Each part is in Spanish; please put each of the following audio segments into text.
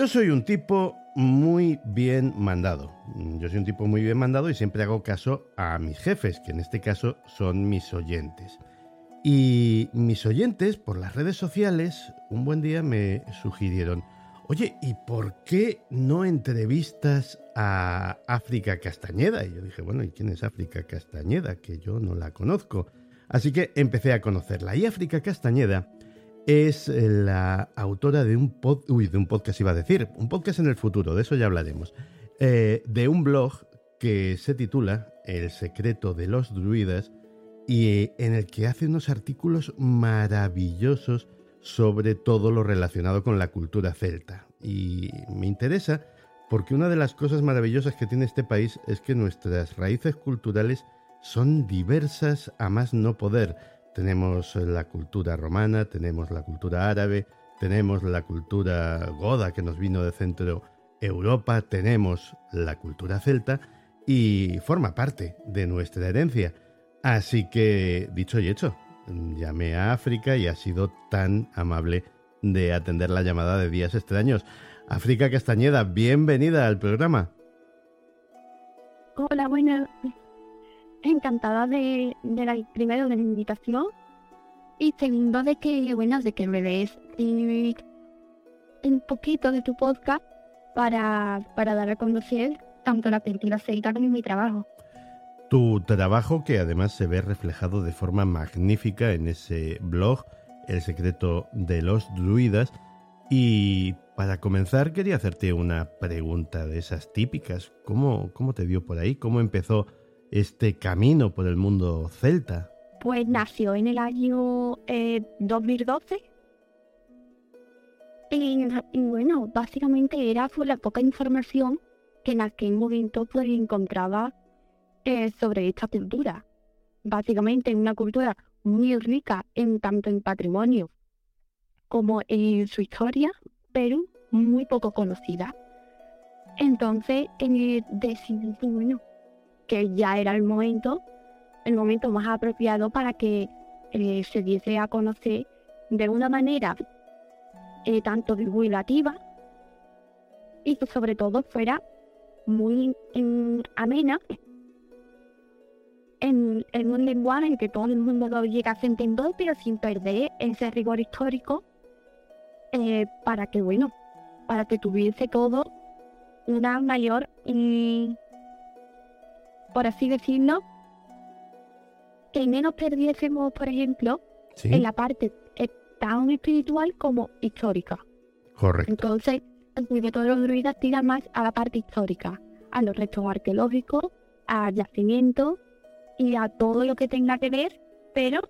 Yo soy un tipo muy bien mandado. Yo soy un tipo muy bien mandado y siempre hago caso a mis jefes, que en este caso son mis oyentes. Y mis oyentes por las redes sociales un buen día me sugirieron, oye, ¿y por qué no entrevistas a África Castañeda? Y yo dije, bueno, ¿y quién es África Castañeda? Que yo no la conozco. Así que empecé a conocerla. Y África Castañeda es la autora de un, pod, de un podcast, iba a decir, un podcast en el futuro, de eso ya hablaremos, eh, de un blog que se titula El secreto de los druidas y en el que hace unos artículos maravillosos sobre todo lo relacionado con la cultura celta. Y me interesa porque una de las cosas maravillosas que tiene este país es que nuestras raíces culturales son diversas a más no poder tenemos la cultura romana, tenemos la cultura árabe, tenemos la cultura goda que nos vino de Centro Europa, tenemos la cultura celta y forma parte de nuestra herencia. Así que, dicho y hecho, llamé a África y ha sido tan amable de atender la llamada de días extraños. África Castañeda, bienvenida al programa. Hola, buenas encantada de, de la, primero de la invitación y segundo de que, bueno, de que me des eh, un poquito de tu podcast para, para dar a conocer tanto la pintura celta como mi trabajo. Tu trabajo que además se ve reflejado de forma magnífica en ese blog, El secreto de los druidas. Y para comenzar quería hacerte una pregunta de esas típicas. ¿Cómo, cómo te dio por ahí? ¿Cómo empezó este camino por el mundo celta? Pues nació en el año 2012. Eh, y, bueno, básicamente era por la poca información que en aquel momento pues encontraba eh, sobre esta cultura. Básicamente una cultura muy rica en tanto en patrimonio como en su historia, pero muy poco conocida. Entonces eh, decidí, bueno, que ya era el momento, el momento más apropiado para que eh, se diese a conocer de una manera eh, tanto divulgativa y que sobre todo fuera muy amena en, un lenguaje en que todo el mundo lo llegase a entender, pero sin perder ese rigor histórico, eh, para que, bueno, para que tuviese todo una mayor por así decirlo, que menos perdiésemos, por ejemplo, en la parte tan espiritual como histórica. Correcto. Entonces, el todos los druidas tira más a la parte histórica, a los restos arqueológicos, a yacimientos y a todo lo que tenga que ver, pero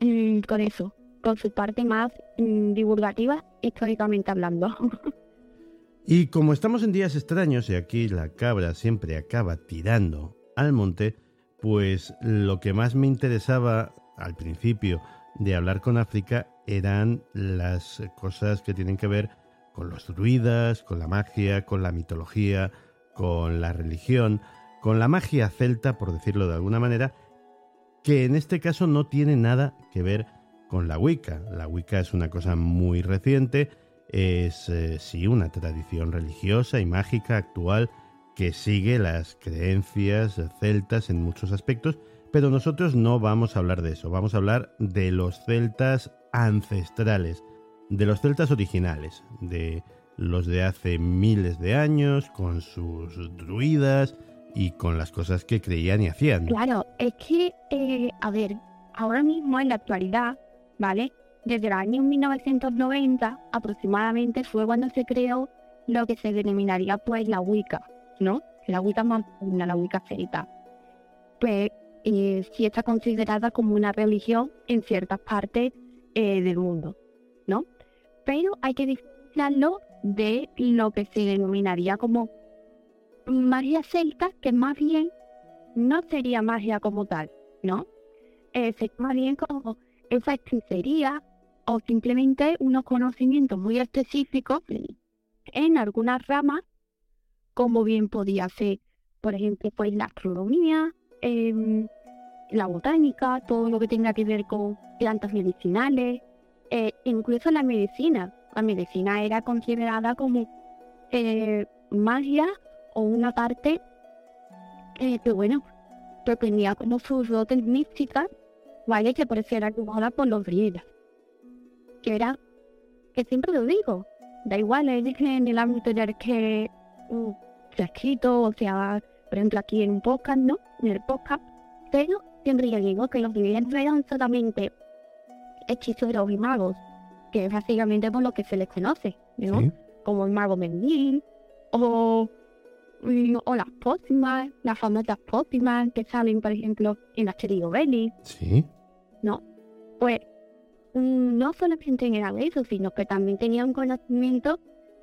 mm, con eso, con su parte más mm, divulgativa, históricamente hablando. Y como estamos en días extraños y aquí la cabra siempre acaba tirando al monte, pues lo que más me interesaba al principio de hablar con África eran las cosas que tienen que ver con los druidas, con la magia, con la mitología, con la religión, con la magia celta, por decirlo de alguna manera, que en este caso no tiene nada que ver con la Wicca. La Wicca es una cosa muy reciente, es eh, sí una tradición religiosa y mágica actual que sigue las creencias celtas en muchos aspectos, pero nosotros no vamos a hablar de eso, vamos a hablar de los celtas ancestrales, de los celtas originales, de los de hace miles de años, con sus druidas y con las cosas que creían y hacían. Claro, es que, eh, a ver, ahora mismo en la actualidad, ¿vale? Desde el año 1990 aproximadamente fue cuando se creó lo que se denominaría pues la Wicca, ¿no? La Wicca más la Wicca celta. Pues eh, sí está considerada como una religión en ciertas partes eh, del mundo, ¿no? Pero hay que diferenciarlo de lo que se denominaría como magia celta, que más bien no sería magia como tal, ¿no? Eh, sería más bien como esa hechicería o simplemente unos conocimientos muy específicos en algunas ramas, como bien podía ser, por ejemplo, pues la astronomía, em, la botánica, todo lo que tenga que ver con plantas medicinales, eh, incluso la medicina. La medicina era considerada como eh, magia o una parte eh, que, bueno, que tenía como sus dotes místicas, ¿vale? Que por eso era por los griegos. Que era, que siempre lo digo, da igual, es en el ámbito en que uh, se ha escrito, o sea, por ejemplo, aquí en un podcast, ¿no? En el podcast, pero siempre yo digo que los no eran solamente hechiceros y magos, que es básicamente por lo que se les conoce, ¿no? Como el mago Mendil, o o las pócimas, las famosas pócimas que salen, por ejemplo, en la Belli. Sí. No, pues mm, no solamente eran eso, sino que también tenían conocimiento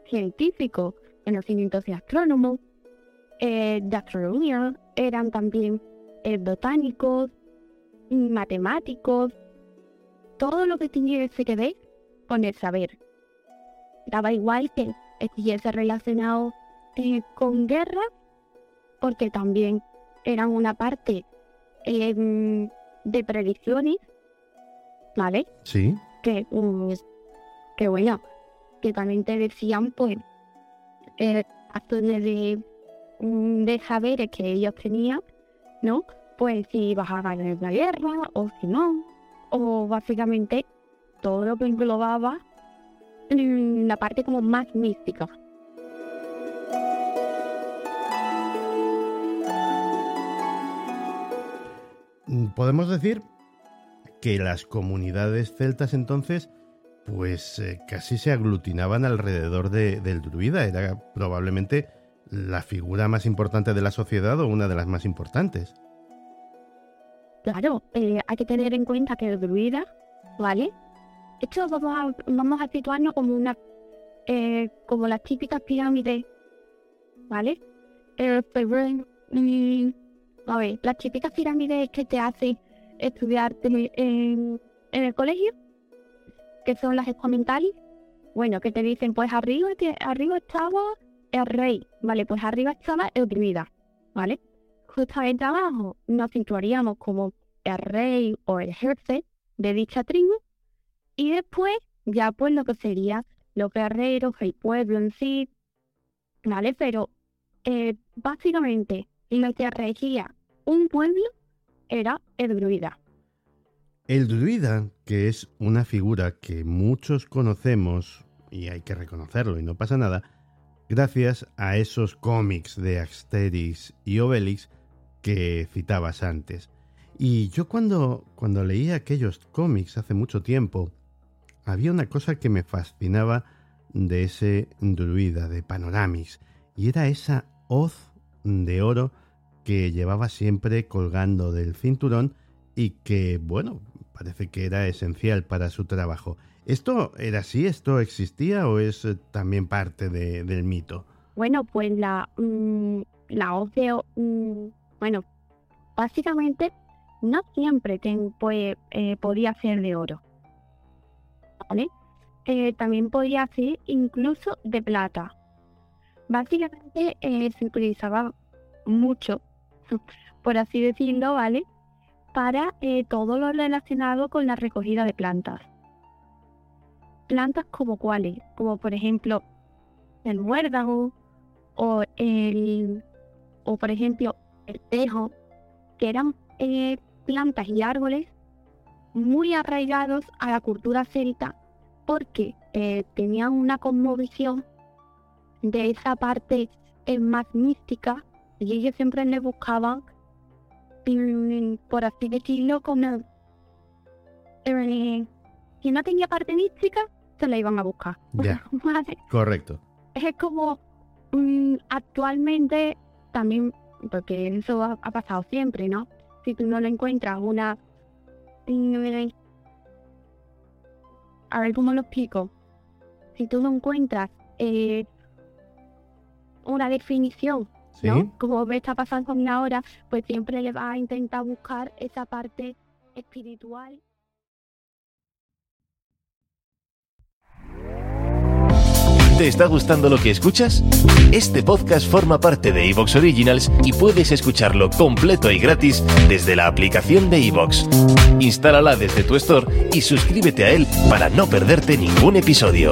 científico, conocimientos de astrónomos, eh, de astronomía, eran también eh, botánicos, matemáticos, todo lo que tuviese que ver con el saber. Daba igual que estuviese relacionado eh, con guerra, porque también eran una parte em, de predicciones, ¿vale? Sí. Que, um, que bueno, que también te decían, pues, eh, acciones de, mm, de saberes que ellos tenían, ¿no? Pues si bajaban en la guerra o si no, o básicamente todo lo que englobaba la parte como más mística. Mm, podemos decir que las comunidades celtas entonces pues eh, casi se aglutinaban alrededor del druida. Era probablemente la figura más importante de la sociedad o una de las más importantes. Claro, eh, hay que tener en cuenta que el druida, ¿vale? Esto vamos a, vamos a situarnos como una, eh, como las típicas pirámides, ¿vale? El a ver, las típicas pirámides que te hacen estudiar en, el colegio, que son las expomentales, bueno, que te dicen, pues arriba, arriba estaba el rey, ¿vale? Pues arriba estaba el druida, ¿vale? Justamente abajo nos situaríamos como el rey o el jefe de dicha tribu, y después ya pues lo que sería los guerreros, el pueblo en sí, ¿vale? Pero eh, básicamente lo que regía un pueblo era el druida. El druida, que es una figura que muchos conocemos, y hay que reconocerlo y no pasa nada, gracias a esos cómics de Asterix y Obelix que citabas antes. Y yo cuando, cuando leía aquellos cómics hace mucho tiempo, había una cosa que me fascinaba de ese druida de Panoramix, y era esa hoz de oro que llevaba siempre colgando del cinturón y que, bueno, parece que era esencial para su trabajo. ¿Esto era así? ¿Esto existía o es eh, también parte del mito? Bueno, pues la, mm, la mm, bueno, básicamente no siempre pues, eh, podía ser de oro. ¿Vale? Eh, también podía ser incluso de plata. Básicamente se utilizaba mucho por así decirlo, ¿vale? Para eh, todo lo relacionado con la recogida de plantas. Plantas como cuáles, como por ejemplo el muérdago o el, o por ejemplo el tejo, que eran eh, plantas y árboles muy arraigados a la cultura celta porque eh, tenían una conmovisión de esa parte eh, más mística y ellos siempre le buscaban, por así decirlo, como eh, si no tenía parte mística, se la iban a buscar. Ya. ¿Vale? Correcto. Es como mm, actualmente también, porque eso ha, ha pasado siempre, ¿no? Si tú no le encuentras una... mm, A ver cómo lo explico. Si tú no encuentras eh, una definición, ¿no? Sí. Como me está pasando ahora, pues siempre le vas a intentar buscar esa parte espiritual. ¿Te está gustando lo que escuchas? Este podcast forma parte de Evox Originals y puedes escucharlo completo y gratis desde la aplicación de Evox. Instálala desde tu store y suscríbete a él para no perderte ningún episodio.